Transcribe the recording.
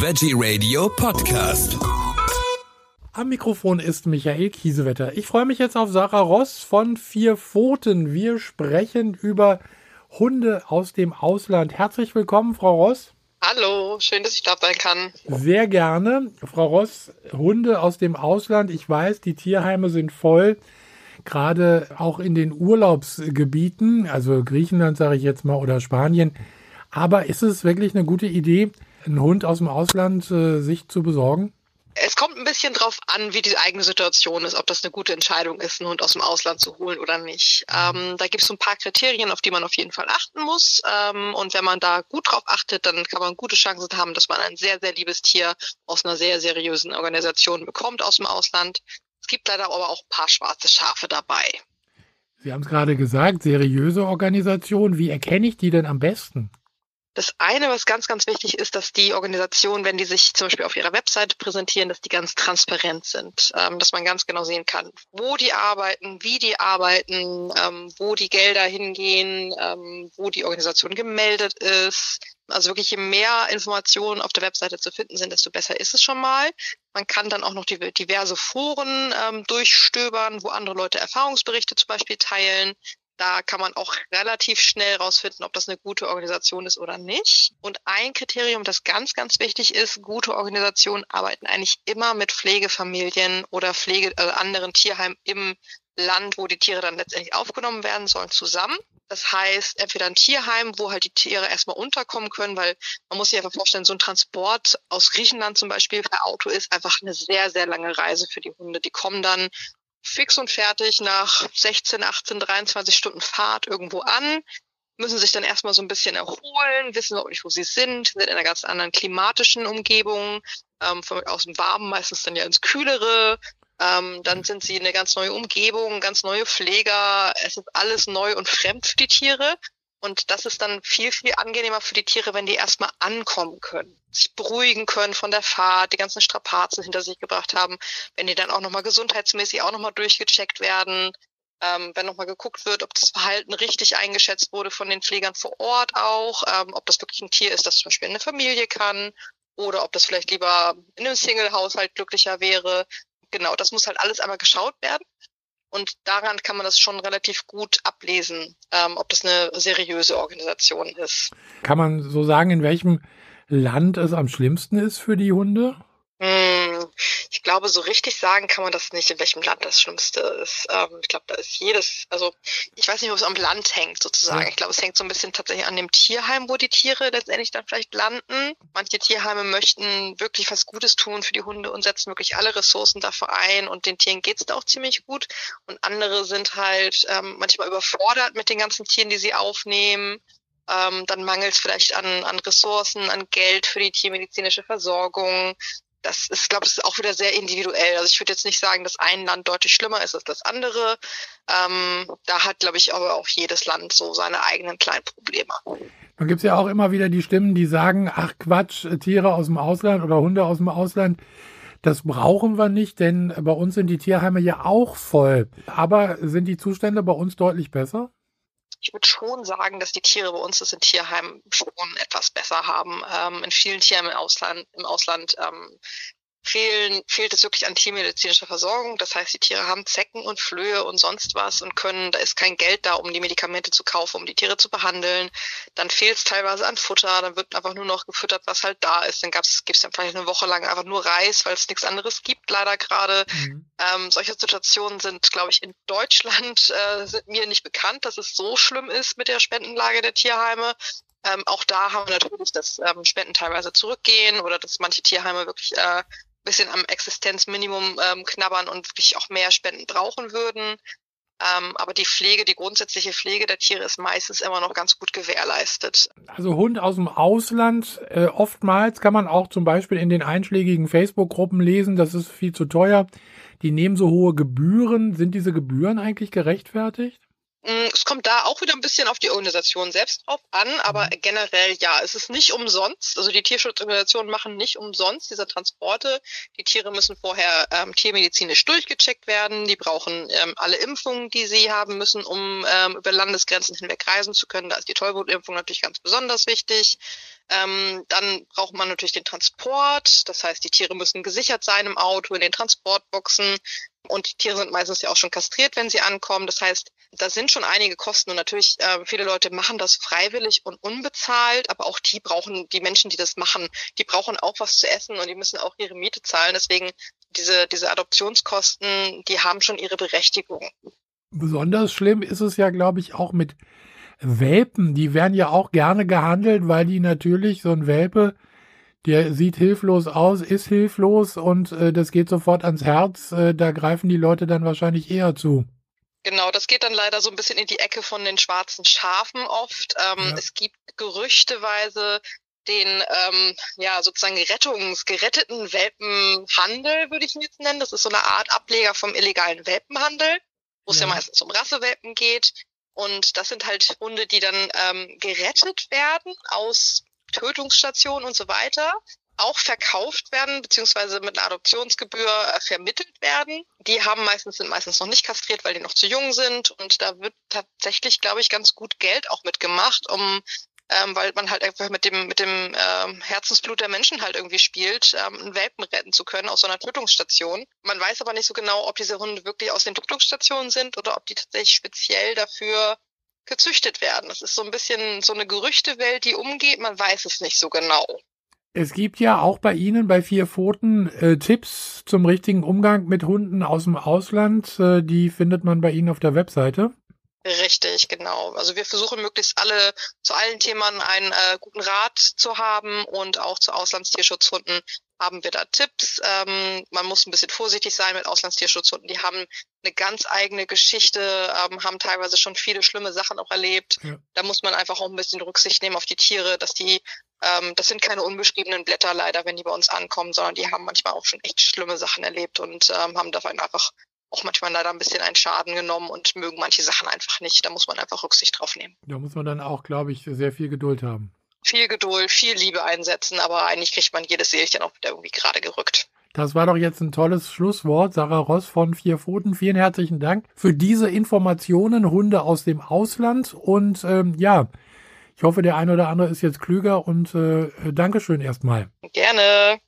Veggie Radio Podcast. Am Mikrofon ist Michael Kiesewetter. Ich freue mich jetzt auf Sarah Ross von Vier Pfoten. Wir sprechen über Hunde aus dem Ausland. Herzlich willkommen, Frau Ross. Hallo, schön, dass ich da sein kann. Sehr gerne. Frau Ross, Hunde aus dem Ausland. Ich weiß, die Tierheime sind voll. Gerade auch in den Urlaubsgebieten, also Griechenland sage ich jetzt mal oder Spanien. Aber ist es wirklich eine gute Idee, einen Hund aus dem Ausland äh, sich zu besorgen? Es kommt ein bisschen drauf an, wie die eigene Situation ist, ob das eine gute Entscheidung ist, einen Hund aus dem Ausland zu holen oder nicht. Ähm, da gibt es so ein paar Kriterien, auf die man auf jeden Fall achten muss. Ähm, und wenn man da gut drauf achtet, dann kann man gute Chancen haben, dass man ein sehr, sehr liebes Tier aus einer sehr seriösen Organisation bekommt aus dem Ausland. Es gibt leider aber auch ein paar schwarze Schafe dabei. Sie haben es gerade gesagt, seriöse Organisation. Wie erkenne ich die denn am besten? Das eine, was ganz, ganz wichtig ist, dass die Organisationen, wenn die sich zum Beispiel auf ihrer Webseite präsentieren, dass die ganz transparent sind, ähm, dass man ganz genau sehen kann, wo die arbeiten, wie die arbeiten, ähm, wo die Gelder hingehen, ähm, wo die Organisation gemeldet ist. Also wirklich, je mehr Informationen auf der Webseite zu finden sind, desto besser ist es schon mal. Man kann dann auch noch diverse Foren ähm, durchstöbern, wo andere Leute Erfahrungsberichte zum Beispiel teilen. Da kann man auch relativ schnell rausfinden, ob das eine gute Organisation ist oder nicht. Und ein Kriterium, das ganz, ganz wichtig ist, gute Organisationen arbeiten eigentlich immer mit Pflegefamilien oder Pflege, also anderen Tierheimen im Land, wo die Tiere dann letztendlich aufgenommen werden sollen, zusammen. Das heißt, entweder ein Tierheim, wo halt die Tiere erstmal unterkommen können, weil man muss sich einfach vorstellen, so ein Transport aus Griechenland zum Beispiel per Auto ist einfach eine sehr, sehr lange Reise für die Hunde. Die kommen dann fix und fertig nach 16, 18, 23 Stunden Fahrt irgendwo an, müssen sich dann erstmal so ein bisschen erholen, wissen auch nicht, wo sie sind, sind in einer ganz anderen klimatischen Umgebung, ähm, von, aus dem Warmen meistens dann ja ins Kühlere. Ähm, dann sind sie in eine ganz neue Umgebung, ganz neue Pfleger. Es ist alles neu und fremd für die Tiere. Und das ist dann viel, viel angenehmer für die Tiere, wenn die erstmal ankommen können, sich beruhigen können von der Fahrt, die ganzen Strapazen hinter sich gebracht haben, wenn die dann auch nochmal gesundheitsmäßig auch nochmal durchgecheckt werden, ähm, wenn nochmal geguckt wird, ob das Verhalten richtig eingeschätzt wurde von den Pflegern vor Ort auch, ähm, ob das wirklich ein Tier ist, das zum Beispiel eine Familie kann oder ob das vielleicht lieber in einem Single-Haushalt glücklicher wäre. Genau, das muss halt alles einmal geschaut werden. Und daran kann man das schon relativ gut ablesen, ähm, ob das eine seriöse Organisation ist. Kann man so sagen, in welchem Land es am schlimmsten ist für die Hunde? Hm, ich glaube, so richtig sagen kann man das nicht, in welchem Land das Schlimmste ist. Ähm, ich glaube, da ist jedes, also ich weiß nicht, ob es am Land hängt sozusagen. Ich glaube, es hängt so ein bisschen tatsächlich an dem Tierheim, wo die Tiere letztendlich dann vielleicht landen. Manche Tierheime möchten wirklich was Gutes tun für die Hunde und setzen wirklich alle Ressourcen dafür ein und den Tieren geht's da auch ziemlich gut. Und andere sind halt ähm, manchmal überfordert mit den ganzen Tieren, die sie aufnehmen. Ähm, dann mangelt es vielleicht an, an Ressourcen, an Geld für die tiermedizinische Versorgung das ist, glaube ich, auch wieder sehr individuell. Also ich würde jetzt nicht sagen, dass ein Land deutlich schlimmer ist als das andere. Ähm, da hat, glaube ich, aber auch jedes Land so seine eigenen kleinen Probleme. Dann gibt es ja auch immer wieder die Stimmen, die sagen, ach Quatsch, Tiere aus dem Ausland oder Hunde aus dem Ausland, das brauchen wir nicht, denn bei uns sind die Tierheime ja auch voll. Aber sind die Zustände bei uns deutlich besser? Ich würde schon sagen, dass die Tiere bei uns das in Tierheimen schon etwas besser haben. Ähm, in vielen Tieren im Ausland, im Ausland ähm, fehlen, fehlt es wirklich an tiermedizinischer Versorgung. Das heißt, die Tiere haben Zecken und Flöhe und sonst was und können, da ist kein Geld da, um die Medikamente zu kaufen, um die Tiere zu behandeln. Dann fehlt es teilweise an Futter, dann wird einfach nur noch gefüttert, was halt da ist. Dann gibt es dann vielleicht eine Woche lang einfach nur Reis, weil es nichts anderes gibt, leider gerade. Mhm. Ähm, solche Situationen sind, glaube ich, in Deutschland äh, sind mir nicht bekannt, dass es so schlimm ist mit der Spendenlage der Tierheime. Ähm, auch da haben wir natürlich, dass ähm, Spenden teilweise zurückgehen oder dass manche Tierheime wirklich äh, bisschen am Existenzminimum ähm, knabbern und wirklich auch mehr Spenden brauchen würden. Ähm, aber die Pflege, die grundsätzliche Pflege der Tiere ist meistens immer noch ganz gut gewährleistet. Also Hund aus dem Ausland, äh, oftmals kann man auch zum Beispiel in den einschlägigen Facebook-Gruppen lesen, das ist viel zu teuer. Die nehmen so hohe Gebühren. Sind diese Gebühren eigentlich gerechtfertigt? Mm, es kommt da auch wieder ein bisschen auf die Organisation selbst drauf an, aber mhm. generell ja, es ist nicht umsonst. Also die Tierschutzorganisationen machen nicht umsonst diese Transporte. Die Tiere müssen vorher ähm, tiermedizinisch durchgecheckt werden. Die brauchen ähm, alle Impfungen, die sie haben müssen, um ähm, über Landesgrenzen hinweg reisen zu können. Da ist die Tollwutimpfung natürlich ganz besonders wichtig. Ähm, dann braucht man natürlich den Transport. Das heißt, die Tiere müssen gesichert sein im Auto, in den Transportboxen. Und die Tiere sind meistens ja auch schon kastriert, wenn sie ankommen. Das heißt, da sind schon einige Kosten und natürlich äh, viele Leute machen das freiwillig und unbezahlt, aber auch die brauchen, die Menschen, die das machen, die brauchen auch was zu essen und die müssen auch ihre Miete zahlen. Deswegen diese, diese Adoptionskosten, die haben schon ihre Berechtigung. Besonders schlimm ist es ja, glaube ich, auch mit Welpen. Die werden ja auch gerne gehandelt, weil die natürlich so ein Welpe der sieht hilflos aus, ist hilflos und äh, das geht sofort ans Herz. Äh, da greifen die Leute dann wahrscheinlich eher zu. Genau, das geht dann leider so ein bisschen in die Ecke von den schwarzen Schafen oft. Ähm, ja. Es gibt gerüchteweise den ähm, ja sozusagen Rettungs geretteten Welpenhandel, würde ich ihn jetzt nennen. Das ist so eine Art Ableger vom illegalen Welpenhandel, wo es ja. ja meistens um Rassewelpen geht. Und das sind halt Hunde, die dann ähm, gerettet werden aus Tötungsstationen und so weiter auch verkauft werden, beziehungsweise mit einer Adoptionsgebühr äh, vermittelt werden. Die haben meistens, sind meistens noch nicht kastriert, weil die noch zu jung sind. Und da wird tatsächlich, glaube ich, ganz gut Geld auch mitgemacht, um ähm, weil man halt einfach mit dem mit dem ähm, Herzensblut der Menschen halt irgendwie spielt, ähm, einen Welpen retten zu können aus so einer Tötungsstation. Man weiß aber nicht so genau, ob diese Hunde wirklich aus den Tötungsstationen sind oder ob die tatsächlich speziell dafür gezüchtet werden. Das ist so ein bisschen so eine Gerüchtewelt, die umgeht. Man weiß es nicht so genau. Es gibt ja auch bei Ihnen bei Vier Pfoten äh, Tipps zum richtigen Umgang mit Hunden aus dem Ausland. Äh, die findet man bei Ihnen auf der Webseite. Richtig, genau. Also wir versuchen möglichst alle zu allen Themen einen äh, guten Rat zu haben und auch zu Auslandstierschutzhunden haben wir da Tipps. Ähm, man muss ein bisschen vorsichtig sein mit Auslandstierschutzhunden. Die haben eine ganz eigene Geschichte, ähm, haben teilweise schon viele schlimme Sachen auch erlebt. Ja. Da muss man einfach auch ein bisschen Rücksicht nehmen auf die Tiere, dass die, ähm, das sind keine unbeschriebenen Blätter leider, wenn die bei uns ankommen, sondern die haben manchmal auch schon echt schlimme Sachen erlebt und ähm, haben davon einfach auch manchmal leider ein bisschen einen Schaden genommen und mögen manche Sachen einfach nicht. Da muss man einfach Rücksicht drauf nehmen. Da muss man dann auch, glaube ich, sehr viel Geduld haben. Viel Geduld, viel Liebe einsetzen, aber eigentlich kriegt man jedes Seelchen auch wieder irgendwie gerade gerückt. Das war doch jetzt ein tolles Schlusswort. Sarah Ross von Vier Pfoten, vielen herzlichen Dank für diese Informationen, Hunde aus dem Ausland. Und ähm, ja, ich hoffe, der eine oder andere ist jetzt klüger und äh, Dankeschön erstmal. Gerne.